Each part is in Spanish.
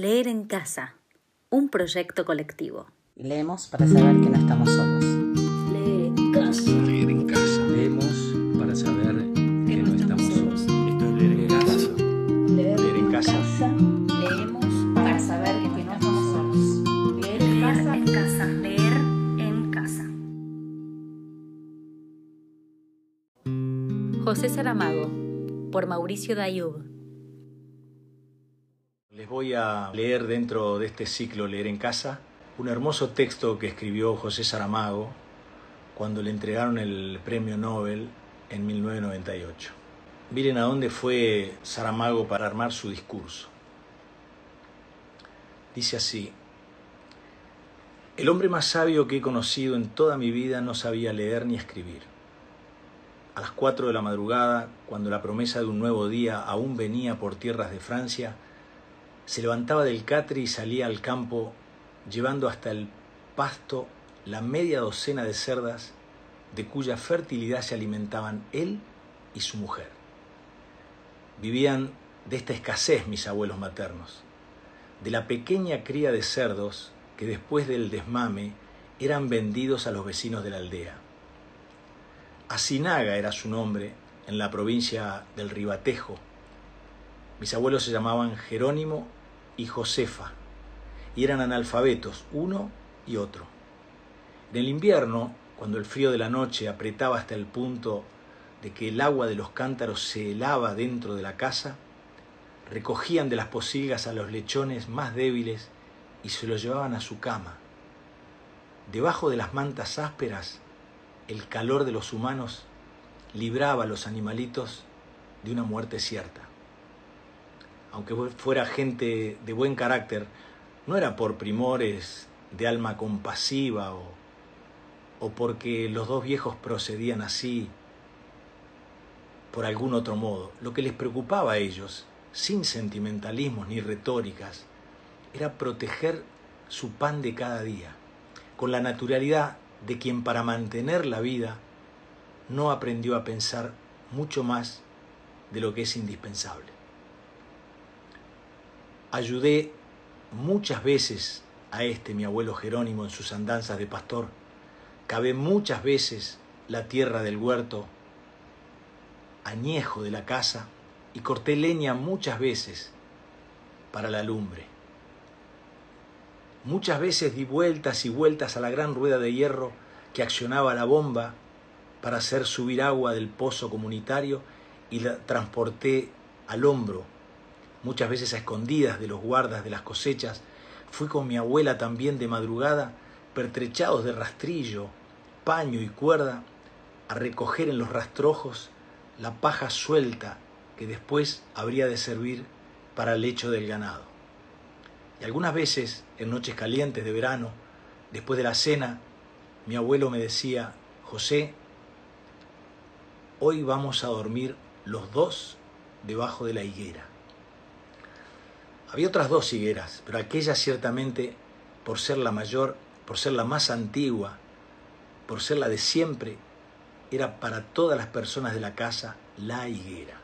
Leer en casa, un proyecto colectivo. Leemos para saber que no estamos solos. Leer en casa. Leer en casa. Leemos para saber que no estamos solos. Esto es leer en casa. Leer, Leer en casa. Leemos para saber que no estamos solos. Leer en Leer casa. en casa. Leer en casa. José Saramago, por Mauricio Dayub. Les voy a leer dentro de este ciclo Leer en casa un hermoso texto que escribió José Saramago cuando le entregaron el premio Nobel en 1998. Miren a dónde fue Saramago para armar su discurso. Dice así, el hombre más sabio que he conocido en toda mi vida no sabía leer ni escribir. A las 4 de la madrugada, cuando la promesa de un nuevo día aún venía por tierras de Francia, se levantaba del catre y salía al campo llevando hasta el pasto la media docena de cerdas de cuya fertilidad se alimentaban él y su mujer. Vivían de esta escasez mis abuelos maternos, de la pequeña cría de cerdos que después del desmame eran vendidos a los vecinos de la aldea. Asinaga era su nombre en la provincia del Ribatejo. Mis abuelos se llamaban Jerónimo y Josefa y eran analfabetos, uno y otro. En el invierno, cuando el frío de la noche apretaba hasta el punto de que el agua de los cántaros se helaba dentro de la casa, recogían de las posilgas a los lechones más débiles y se los llevaban a su cama. Debajo de las mantas ásperas, el calor de los humanos libraba a los animalitos de una muerte cierta. Aunque fuera gente de buen carácter, no era por primores de alma compasiva o, o porque los dos viejos procedían así por algún otro modo. Lo que les preocupaba a ellos, sin sentimentalismos ni retóricas, era proteger su pan de cada día, con la naturalidad de quien para mantener la vida no aprendió a pensar mucho más de lo que es indispensable. Ayudé muchas veces a este mi abuelo Jerónimo en sus andanzas de pastor. Cavé muchas veces la tierra del huerto, añejo de la casa, y corté leña muchas veces para la lumbre. Muchas veces di vueltas y vueltas a la gran rueda de hierro que accionaba la bomba para hacer subir agua del pozo comunitario y la transporté al hombro, muchas veces a escondidas de los guardas de las cosechas. Fui con mi abuela también de madrugada, pertrechados de rastrillo, paño y cuerda, a recoger en los rastrojos la paja suelta que después habría de servir para el lecho del ganado. Y algunas veces, en noches calientes de verano, después de la cena, mi abuelo me decía, José, hoy vamos a dormir los dos debajo de la higuera. Había otras dos higueras, pero aquella ciertamente, por ser la mayor, por ser la más antigua, por ser la de siempre, era para todas las personas de la casa la higuera.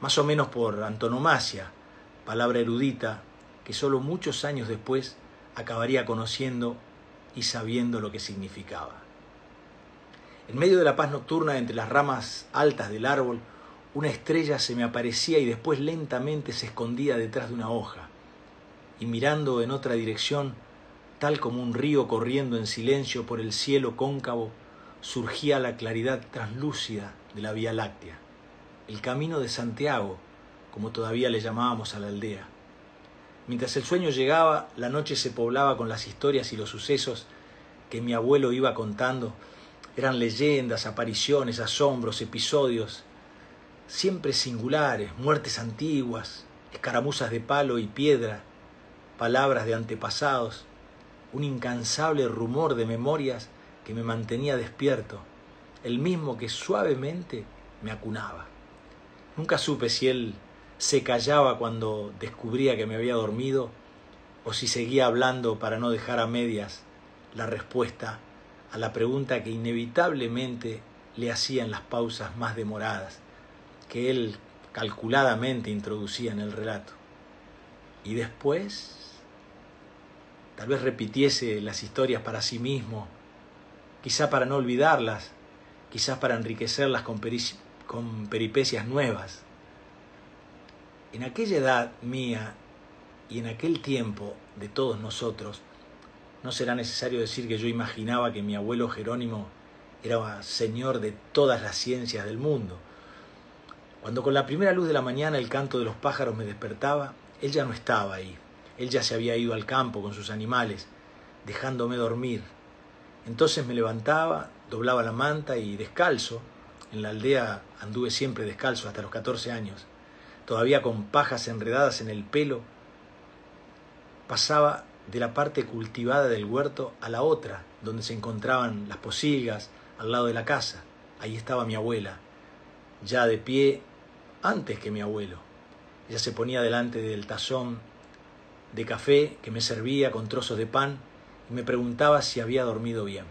Más o menos por antonomasia, palabra erudita que solo muchos años después acabaría conociendo y sabiendo lo que significaba. En medio de la paz nocturna, entre las ramas altas del árbol, una estrella se me aparecía y después lentamente se escondía detrás de una hoja. Y mirando en otra dirección, tal como un río corriendo en silencio por el cielo cóncavo, surgía la claridad translúcida de la Vía Láctea, el camino de Santiago, como todavía le llamábamos a la aldea. Mientras el sueño llegaba, la noche se poblaba con las historias y los sucesos que mi abuelo iba contando. Eran leyendas, apariciones, asombros, episodios, siempre singulares, muertes antiguas, escaramuzas de palo y piedra, palabras de antepasados, un incansable rumor de memorias que me mantenía despierto, el mismo que suavemente me acunaba. Nunca supe si él se callaba cuando descubría que me había dormido o si seguía hablando para no dejar a medias la respuesta a la pregunta que inevitablemente le hacía en las pausas más demoradas, que él calculadamente introducía en el relato. Y después, tal vez repitiese las historias para sí mismo, quizá para no olvidarlas, quizás para enriquecerlas con, con peripecias nuevas. En aquella edad mía y en aquel tiempo de todos nosotros, no será necesario decir que yo imaginaba que mi abuelo Jerónimo era señor de todas las ciencias del mundo. Cuando con la primera luz de la mañana el canto de los pájaros me despertaba, él ya no estaba ahí. Él ya se había ido al campo con sus animales, dejándome dormir. Entonces me levantaba, doblaba la manta y descalzo, en la aldea anduve siempre descalzo hasta los 14 años, todavía con pajas enredadas en el pelo, pasaba de la parte cultivada del huerto a la otra, donde se encontraban las posilgas, al lado de la casa. Ahí estaba mi abuela, ya de pie antes que mi abuelo. Ella se ponía delante del tazón de café que me servía con trozos de pan y me preguntaba si había dormido bien.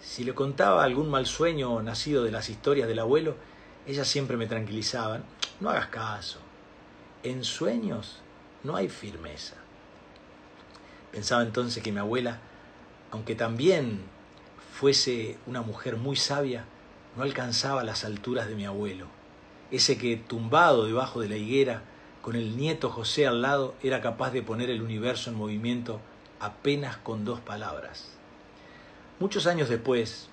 Si le contaba algún mal sueño nacido de las historias del abuelo, ella siempre me tranquilizaba. No hagas caso. En sueños no hay firmeza. Pensaba entonces que mi abuela, aunque también fuese una mujer muy sabia, no alcanzaba las alturas de mi abuelo, ese que tumbado debajo de la higuera, con el nieto José al lado, era capaz de poner el universo en movimiento apenas con dos palabras. Muchos años después,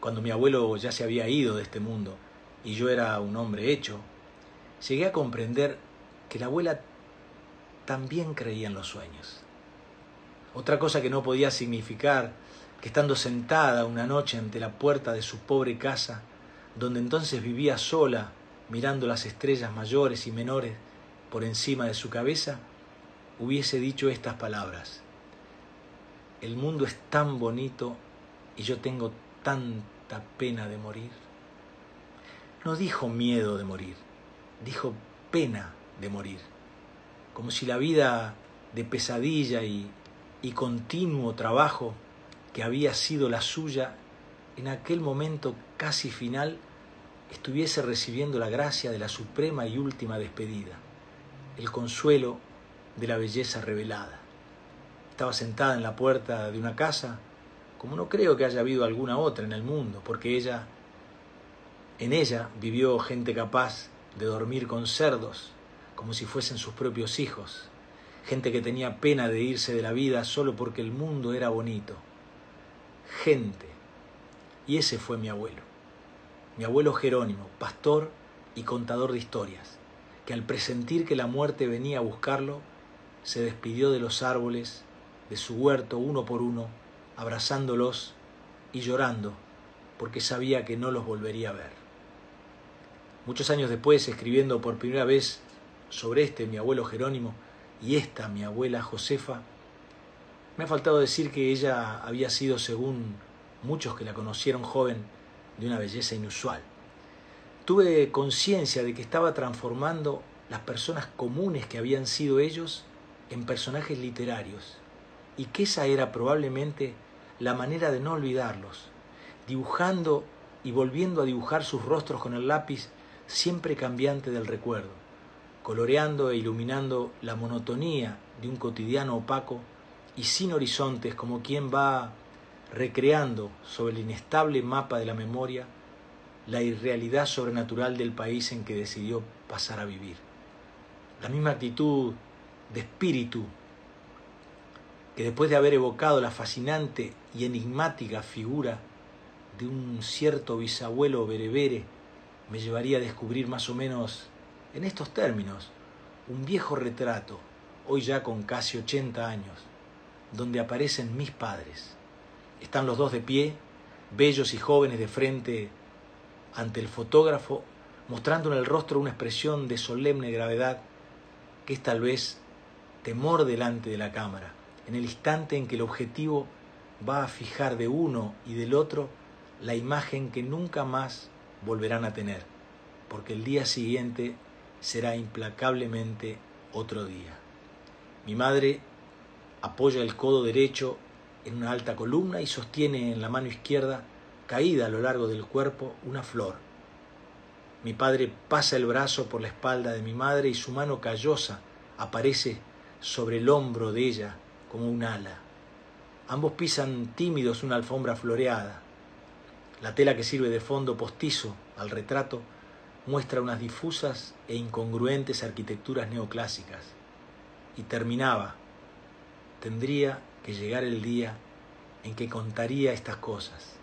cuando mi abuelo ya se había ido de este mundo y yo era un hombre hecho, llegué a comprender que la abuela también creía en los sueños. Otra cosa que no podía significar que estando sentada una noche ante la puerta de su pobre casa, donde entonces vivía sola, mirando las estrellas mayores y menores por encima de su cabeza, hubiese dicho estas palabras. El mundo es tan bonito y yo tengo tanta pena de morir. No dijo miedo de morir, dijo pena de morir, como si la vida de pesadilla y y continuo trabajo que había sido la suya en aquel momento casi final estuviese recibiendo la gracia de la suprema y última despedida, el consuelo de la belleza revelada. Estaba sentada en la puerta de una casa, como no creo que haya habido alguna otra en el mundo, porque ella, en ella vivió gente capaz de dormir con cerdos, como si fuesen sus propios hijos, gente que tenía pena de irse de la vida solo porque el mundo era bonito. Gente. Y ese fue mi abuelo. Mi abuelo Jerónimo, pastor y contador de historias, que al presentir que la muerte venía a buscarlo, se despidió de los árboles, de su huerto uno por uno, abrazándolos y llorando, porque sabía que no los volvería a ver. Muchos años después, escribiendo por primera vez sobre este, mi abuelo Jerónimo, y esta, mi abuela Josefa, me ha faltado decir que ella había sido, según muchos que la conocieron joven, de una belleza inusual. Tuve conciencia de que estaba transformando las personas comunes que habían sido ellos en personajes literarios y que esa era probablemente la manera de no olvidarlos, dibujando y volviendo a dibujar sus rostros con el lápiz siempre cambiante del recuerdo coloreando e iluminando la monotonía de un cotidiano opaco y sin horizontes como quien va recreando sobre el inestable mapa de la memoria la irrealidad sobrenatural del país en que decidió pasar a vivir. La misma actitud de espíritu que después de haber evocado la fascinante y enigmática figura de un cierto bisabuelo berebere, me llevaría a descubrir más o menos en estos términos, un viejo retrato, hoy ya con casi 80 años, donde aparecen mis padres. Están los dos de pie, bellos y jóvenes de frente ante el fotógrafo, mostrando en el rostro una expresión de solemne gravedad que es tal vez temor delante de la cámara, en el instante en que el objetivo va a fijar de uno y del otro la imagen que nunca más volverán a tener, porque el día siguiente será implacablemente otro día. Mi madre apoya el codo derecho en una alta columna y sostiene en la mano izquierda, caída a lo largo del cuerpo, una flor. Mi padre pasa el brazo por la espalda de mi madre y su mano callosa aparece sobre el hombro de ella como un ala. Ambos pisan tímidos una alfombra floreada. La tela que sirve de fondo postizo al retrato muestra unas difusas e incongruentes arquitecturas neoclásicas. Y terminaba, tendría que llegar el día en que contaría estas cosas.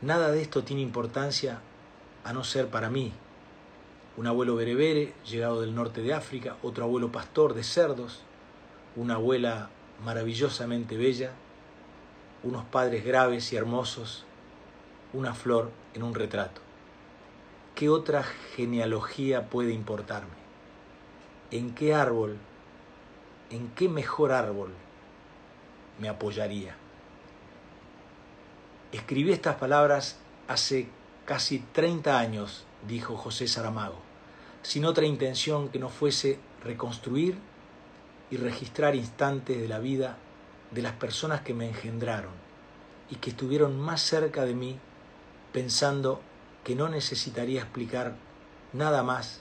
Nada de esto tiene importancia a no ser para mí. Un abuelo berebere, llegado del norte de África, otro abuelo pastor de cerdos, una abuela maravillosamente bella, unos padres graves y hermosos, una flor en un retrato. ¿Qué otra genealogía puede importarme? ¿En qué árbol, en qué mejor árbol me apoyaría? Escribí estas palabras hace casi 30 años, dijo José Saramago, sin otra intención que no fuese reconstruir y registrar instantes de la vida de las personas que me engendraron y que estuvieron más cerca de mí pensando que no necesitaría explicar nada más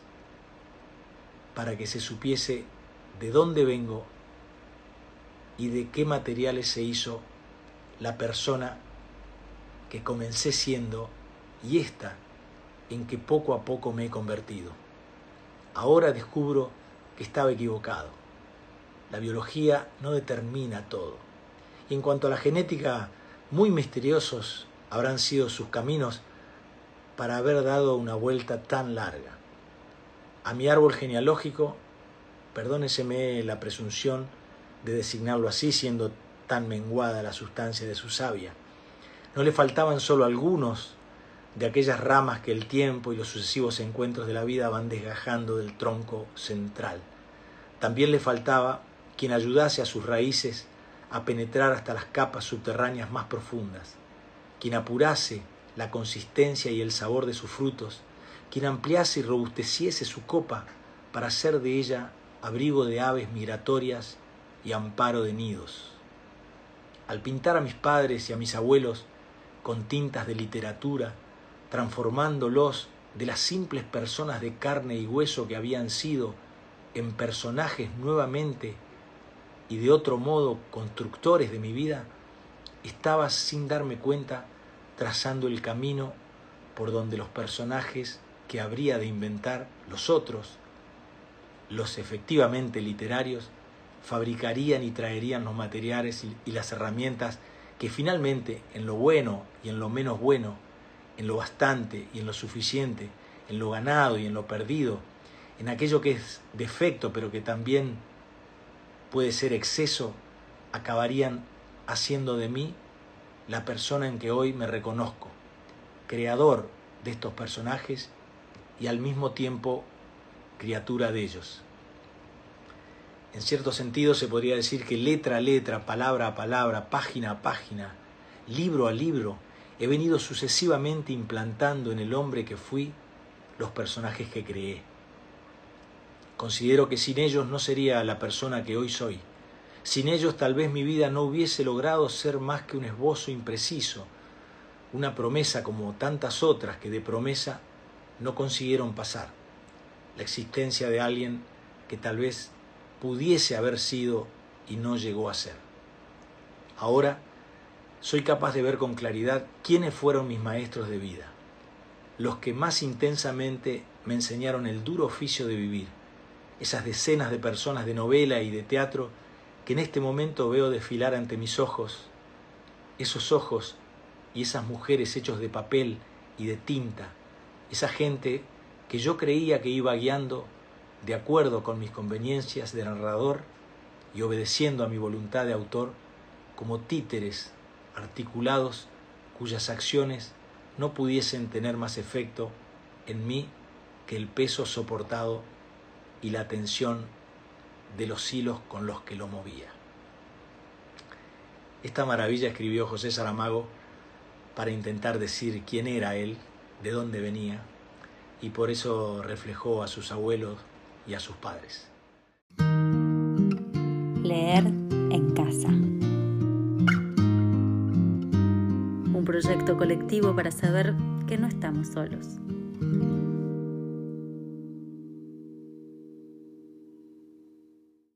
para que se supiese de dónde vengo y de qué materiales se hizo la persona que comencé siendo y esta en que poco a poco me he convertido. Ahora descubro que estaba equivocado. La biología no determina todo. Y en cuanto a la genética, muy misteriosos habrán sido sus caminos para haber dado una vuelta tan larga. A mi árbol genealógico, perdóneseme la presunción de designarlo así, siendo tan menguada la sustancia de su savia, no le faltaban solo algunos de aquellas ramas que el tiempo y los sucesivos encuentros de la vida van desgajando del tronco central. También le faltaba quien ayudase a sus raíces a penetrar hasta las capas subterráneas más profundas, quien apurase la consistencia y el sabor de sus frutos, quien ampliase y robusteciese su copa para hacer de ella abrigo de aves migratorias y amparo de nidos. Al pintar a mis padres y a mis abuelos con tintas de literatura, transformándolos de las simples personas de carne y hueso que habían sido en personajes nuevamente y de otro modo constructores de mi vida, estaba sin darme cuenta trazando el camino por donde los personajes que habría de inventar los otros, los efectivamente literarios, fabricarían y traerían los materiales y las herramientas que finalmente en lo bueno y en lo menos bueno, en lo bastante y en lo suficiente, en lo ganado y en lo perdido, en aquello que es defecto pero que también puede ser exceso, acabarían haciendo de mí la persona en que hoy me reconozco, creador de estos personajes y al mismo tiempo criatura de ellos. En cierto sentido se podría decir que letra a letra, palabra a palabra, página a página, libro a libro, he venido sucesivamente implantando en el hombre que fui los personajes que creé. Considero que sin ellos no sería la persona que hoy soy. Sin ellos tal vez mi vida no hubiese logrado ser más que un esbozo impreciso, una promesa como tantas otras que de promesa no consiguieron pasar. La existencia de alguien que tal vez pudiese haber sido y no llegó a ser. Ahora soy capaz de ver con claridad quiénes fueron mis maestros de vida, los que más intensamente me enseñaron el duro oficio de vivir, esas decenas de personas de novela y de teatro que en este momento veo desfilar ante mis ojos, esos ojos y esas mujeres hechos de papel y de tinta, esa gente que yo creía que iba guiando de acuerdo con mis conveniencias de narrador y obedeciendo a mi voluntad de autor como títeres articulados cuyas acciones no pudiesen tener más efecto en mí que el peso soportado y la tensión de los hilos con los que lo movía. Esta maravilla escribió José Saramago para intentar decir quién era él, de dónde venía, y por eso reflejó a sus abuelos y a sus padres. Leer en casa. Un proyecto colectivo para saber que no estamos solos.